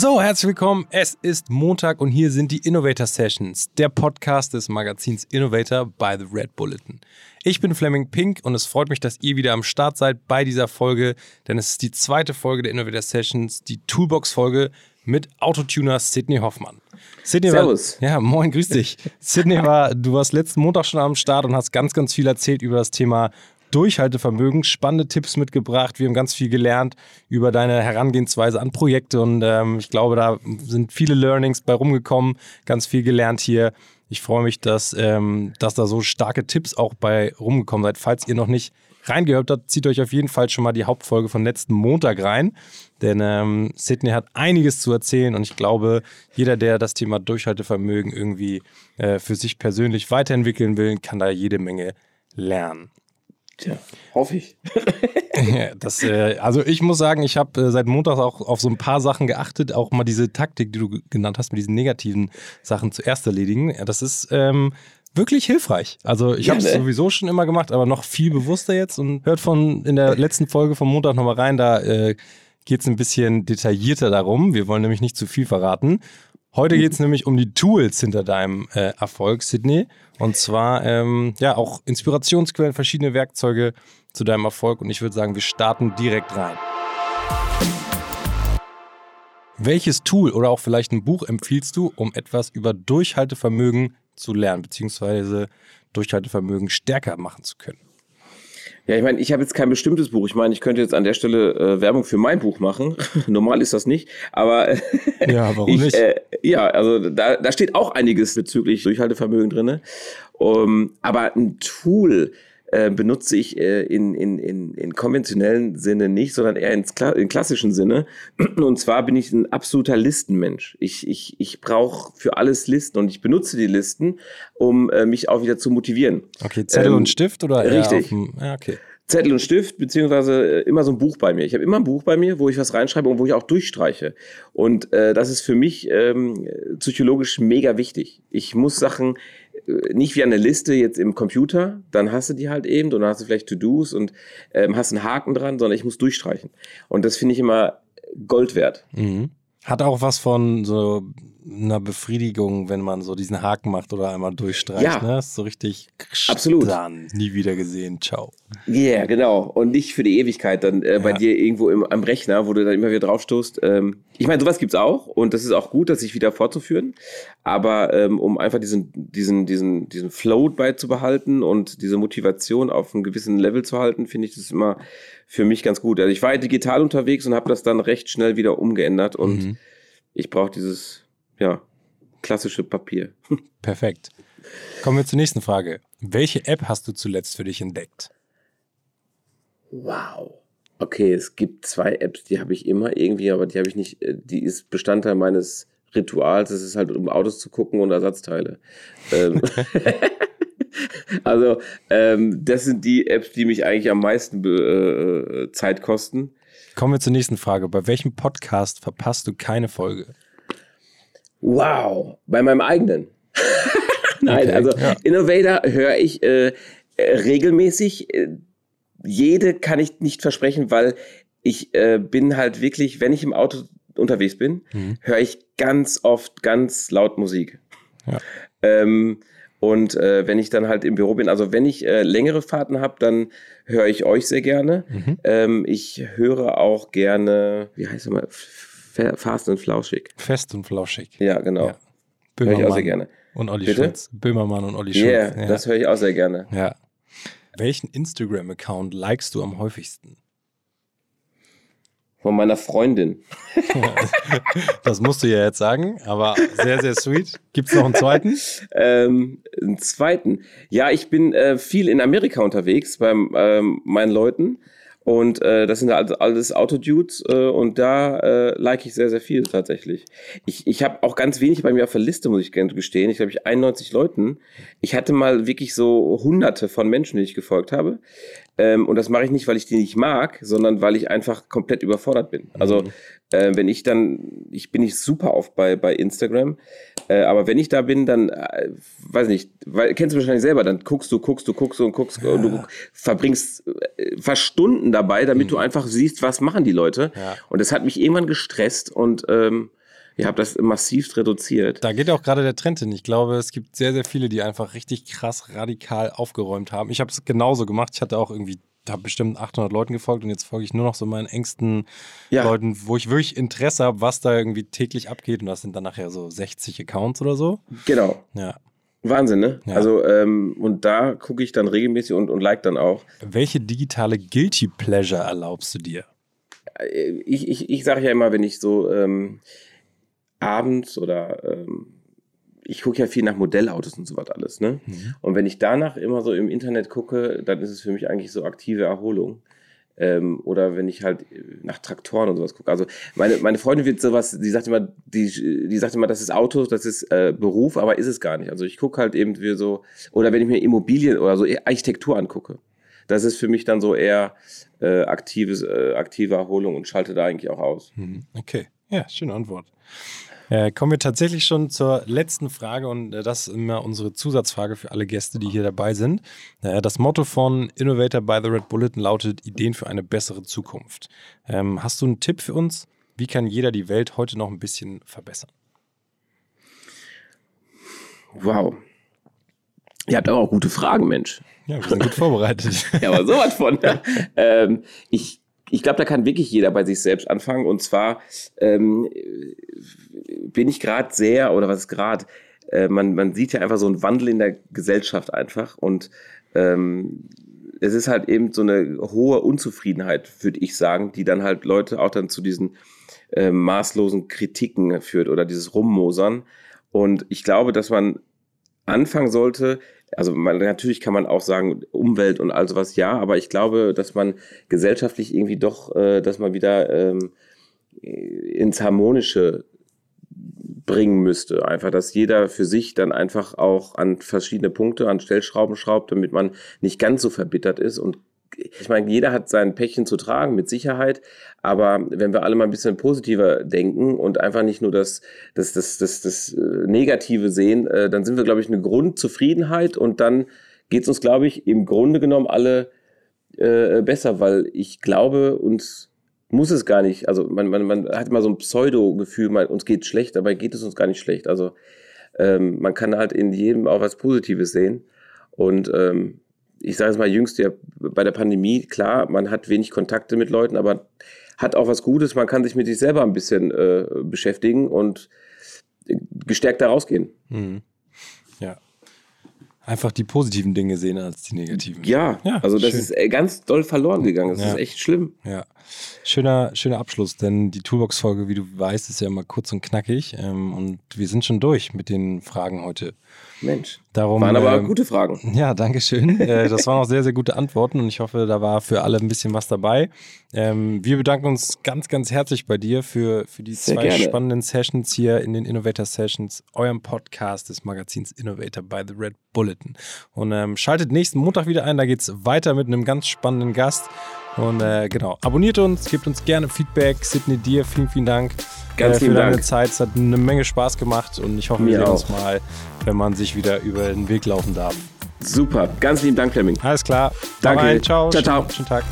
So, herzlich willkommen. Es ist Montag und hier sind die Innovator Sessions, der Podcast des Magazins Innovator by the Red Bulletin. Ich bin Fleming Pink und es freut mich, dass ihr wieder am Start seid bei dieser Folge, denn es ist die zweite Folge der Innovator Sessions, die Toolbox-Folge mit Autotuner Sydney Hoffmann. Sydney Servus. War, ja, moin, grüß dich. Sydney war, du warst letzten Montag schon am Start und hast ganz, ganz viel erzählt über das Thema Durchhaltevermögen, spannende Tipps mitgebracht. Wir haben ganz viel gelernt über deine Herangehensweise an Projekte und ähm, ich glaube, da sind viele Learnings bei rumgekommen, ganz viel gelernt hier. Ich freue mich, dass, ähm, dass da so starke Tipps auch bei rumgekommen seid. Falls ihr noch nicht reingehört habt, zieht euch auf jeden Fall schon mal die Hauptfolge von letzten Montag rein. Denn ähm, Sydney hat einiges zu erzählen und ich glaube, jeder, der das Thema Durchhaltevermögen irgendwie äh, für sich persönlich weiterentwickeln will, kann da jede Menge lernen. Tja, hoffe ich. das, äh, also ich muss sagen, ich habe äh, seit Montag auch auf so ein paar Sachen geachtet, auch mal diese Taktik, die du genannt hast, mit diesen negativen Sachen zuerst erledigen. Ja, das ist ähm, wirklich hilfreich. Also ich habe es ne? sowieso schon immer gemacht, aber noch viel bewusster jetzt und hört von in der letzten Folge vom Montag nochmal rein, da äh, geht es ein bisschen detaillierter darum. Wir wollen nämlich nicht zu viel verraten. Heute geht es nämlich um die Tools hinter deinem äh, Erfolg, Sydney. Und zwar ähm, ja auch Inspirationsquellen, verschiedene Werkzeuge zu deinem Erfolg. Und ich würde sagen, wir starten direkt rein. Welches Tool oder auch vielleicht ein Buch empfiehlst du, um etwas über Durchhaltevermögen zu lernen, beziehungsweise Durchhaltevermögen stärker machen zu können? Ja, ich meine, ich habe jetzt kein bestimmtes Buch. Ich meine, ich könnte jetzt an der Stelle äh, Werbung für mein Buch machen. Normal ist das nicht, aber ja, warum ich, nicht? Äh, ja, also da, da steht auch einiges bezüglich Durchhaltevermögen drinne. Um, aber ein Tool, äh, benutze ich äh, in, in, in, in konventionellen Sinne nicht, sondern eher ins Kla in klassischen Sinne. Und zwar bin ich ein absoluter Listenmensch. Ich, ich, ich brauche für alles Listen und ich benutze die Listen, um äh, mich auch wieder zu motivieren. Okay, Zettel ähm, und Stift oder? Richtig. Dem, ja, okay. Zettel und Stift, beziehungsweise äh, immer so ein Buch bei mir. Ich habe immer ein Buch bei mir, wo ich was reinschreibe und wo ich auch durchstreiche. Und äh, das ist für mich ähm, psychologisch mega wichtig. Ich muss Sachen nicht wie eine Liste jetzt im Computer, dann hast du die halt eben und dann hast du vielleicht To-Dos und ähm, hast einen Haken dran, sondern ich muss durchstreichen. Und das finde ich immer Gold wert. Mhm. Hat auch was von so einer Befriedigung, wenn man so diesen Haken macht oder einmal durchstreicht. Ja. Ne? Ist so richtig absolut. Dann nie wieder gesehen. Ciao. Ja, yeah, genau. Und nicht für die Ewigkeit dann äh, ja. bei dir irgendwo im, am Rechner, wo du dann immer wieder draufstoßt. Ähm, ich meine, sowas gibt's auch und das ist auch gut, das sich wieder fortzuführen. Aber ähm, um einfach diesen, diesen, diesen, diesen Flow beizubehalten und diese Motivation auf einem gewissen Level zu halten, finde ich das immer für mich ganz gut. Also ich war digital unterwegs und habe das dann recht schnell wieder umgeändert und mhm. ich brauche dieses ja, klassische Papier. Perfekt. Kommen wir zur nächsten Frage. Welche App hast du zuletzt für dich entdeckt? Wow. Okay, es gibt zwei Apps, die habe ich immer irgendwie, aber die habe ich nicht, äh, die ist Bestandteil meines Rituals. Das ist halt, um Autos zu gucken und Ersatzteile. Ähm, also, ähm, das sind die Apps, die mich eigentlich am meisten äh, Zeit kosten. Kommen wir zur nächsten Frage. Bei welchem Podcast verpasst du keine Folge? Wow, bei meinem eigenen. Nein, okay, also ja. Innovator höre ich äh, regelmäßig. Äh, jede kann ich nicht versprechen, weil ich äh, bin halt wirklich, wenn ich im Auto unterwegs bin, mhm. höre ich ganz oft ganz laut Musik. Ja. Ähm, und äh, wenn ich dann halt im Büro bin, also wenn ich äh, längere Fahrten habe, dann höre ich euch sehr gerne. Mhm. Ähm, ich höre auch gerne, wie heißt es mal, Fast und Flauschig. Fest und Flauschig. Ja, genau. Ja. Höre ich auch sehr gerne. Und Olli Bitte? Schulz. Böhmermann und Olli Schulz. Yeah, ja, das höre ich auch sehr gerne. Ja. Welchen Instagram-Account likest du am häufigsten? Von meiner Freundin. das musst du ja jetzt sagen, aber sehr, sehr sweet. Gibt es noch einen zweiten? ähm, einen zweiten. Ja, ich bin äh, viel in Amerika unterwegs bei ähm, meinen Leuten. Und äh, das sind also alles Autodudes äh, und da äh, like ich sehr, sehr viel tatsächlich. Ich, ich habe auch ganz wenig bei mir auf der Liste, muss ich gestehen. Ich glaube, ich 91 Leuten. Ich hatte mal wirklich so hunderte von Menschen, die ich gefolgt habe. Ähm, und das mache ich nicht, weil ich die nicht mag, sondern weil ich einfach komplett überfordert bin. Also mhm. äh, wenn ich dann, ich bin nicht super oft bei, bei Instagram, äh, aber wenn ich da bin, dann, äh, weiß nicht, weil, kennst du wahrscheinlich selber, dann guckst du, guckst du, guckst du und guckst ja. und du verbringst äh, fast Stunden dabei, damit mhm. du einfach siehst, was machen die Leute. Ja. Und das hat mich irgendwann gestresst und ähm, Ihr habt das massiv reduziert. Da geht auch gerade der Trend hin. Ich glaube, es gibt sehr, sehr viele, die einfach richtig krass radikal aufgeräumt haben. Ich habe es genauso gemacht. Ich hatte auch irgendwie habe bestimmt 800 Leuten gefolgt und jetzt folge ich nur noch so meinen engsten ja. Leuten, wo ich wirklich Interesse habe, was da irgendwie täglich abgeht. Und das sind dann nachher so 60 Accounts oder so. Genau. Ja. Wahnsinn, ne? Ja. Also, ähm, und da gucke ich dann regelmäßig und, und like dann auch. Welche digitale Guilty Pleasure erlaubst du dir? Äh, ich, ich, ich sage ja immer, wenn ich so ähm, abends oder ähm, ich gucke ja viel nach Modellautos und so was alles, ne? Mhm. Und wenn ich danach immer so im Internet gucke, dann ist es für mich eigentlich so aktive Erholung. Ähm, oder wenn ich halt nach Traktoren und sowas gucke. Also meine, meine Freundin wird sowas, die sagt immer, die, die sagt immer, das ist Auto, das ist äh, Beruf, aber ist es gar nicht. Also ich gucke halt eben wie so, oder wenn ich mir Immobilien oder so Architektur angucke, das ist für mich dann so eher äh, aktives, äh, aktive Erholung und schalte da eigentlich auch aus. Mhm. Okay, ja, schöne Antwort. Äh, kommen wir tatsächlich schon zur letzten Frage und äh, das ist immer unsere Zusatzfrage für alle Gäste, die hier dabei sind. Äh, das Motto von Innovator by the Red Bulletin lautet Ideen für eine bessere Zukunft. Ähm, hast du einen Tipp für uns? Wie kann jeder die Welt heute noch ein bisschen verbessern? Wow. Ihr habt aber auch gute Fragen, Mensch. Ja, wir sind gut vorbereitet. ja, aber sowas von. ähm, ich ich glaube, da kann wirklich jeder bei sich selbst anfangen. Und zwar ähm, bin ich gerade sehr, oder was ist gerade, äh, man, man sieht ja einfach so einen Wandel in der Gesellschaft einfach. Und ähm, es ist halt eben so eine hohe Unzufriedenheit, würde ich sagen, die dann halt Leute auch dann zu diesen äh, maßlosen Kritiken führt oder dieses Rummosern. Und ich glaube, dass man anfangen sollte, also man, natürlich kann man auch sagen, Umwelt und all sowas, ja, aber ich glaube, dass man gesellschaftlich irgendwie doch, äh, dass man wieder ähm, ins Harmonische bringen müsste. Einfach, dass jeder für sich dann einfach auch an verschiedene Punkte, an Stellschrauben schraubt, damit man nicht ganz so verbittert ist und ich meine, jeder hat sein Päckchen zu tragen, mit Sicherheit. Aber wenn wir alle mal ein bisschen positiver denken und einfach nicht nur das, das, das, das, das äh, Negative sehen, äh, dann sind wir, glaube ich, eine Grundzufriedenheit und dann geht es uns, glaube ich, im Grunde genommen alle äh, besser, weil ich glaube, uns muss es gar nicht. Also man, man, man hat immer so ein Pseudo-Gefühl, uns geht schlecht, dabei geht es uns gar nicht schlecht. Also ähm, man kann halt in jedem auch was Positives sehen. Und ähm, ich sage es mal, jüngst ja bei der Pandemie, klar, man hat wenig Kontakte mit Leuten, aber hat auch was Gutes, man kann sich mit sich selber ein bisschen äh, beschäftigen und gestärkt da rausgehen. Mhm. Ja. Einfach die positiven Dinge sehen als die negativen. Ja, ja also das schön. ist äh, ganz doll verloren gegangen. Das ja. ist echt schlimm. Ja. Schöner, schöner Abschluss, denn die Toolbox-Folge, wie du weißt, ist ja immer kurz und knackig. Ähm, und wir sind schon durch mit den Fragen heute. Mensch. Darum, waren aber äh, gute Fragen. Ja, danke schön. äh, das waren auch sehr, sehr gute Antworten und ich hoffe, da war für alle ein bisschen was dabei. Ähm, wir bedanken uns ganz, ganz herzlich bei dir für, für die sehr zwei gerne. spannenden Sessions hier in den Innovator Sessions, eurem Podcast des Magazins Innovator by the Red Bulletin. Und ähm, schaltet nächsten Montag wieder ein, da geht es weiter mit einem ganz spannenden Gast. Und äh, genau, abonniert uns, gebt uns gerne Feedback. Sidney, dir vielen, vielen Dank Ganz äh, für deine Dank. Zeit. Es hat eine Menge Spaß gemacht und ich hoffe, Mir wir sehen auch. uns mal, wenn man sich wieder über den Weg laufen darf. Super, ganz lieben Dank, Fleming. Alles klar. Danke. Ciao. Ciao, ciao. Schönen Tag.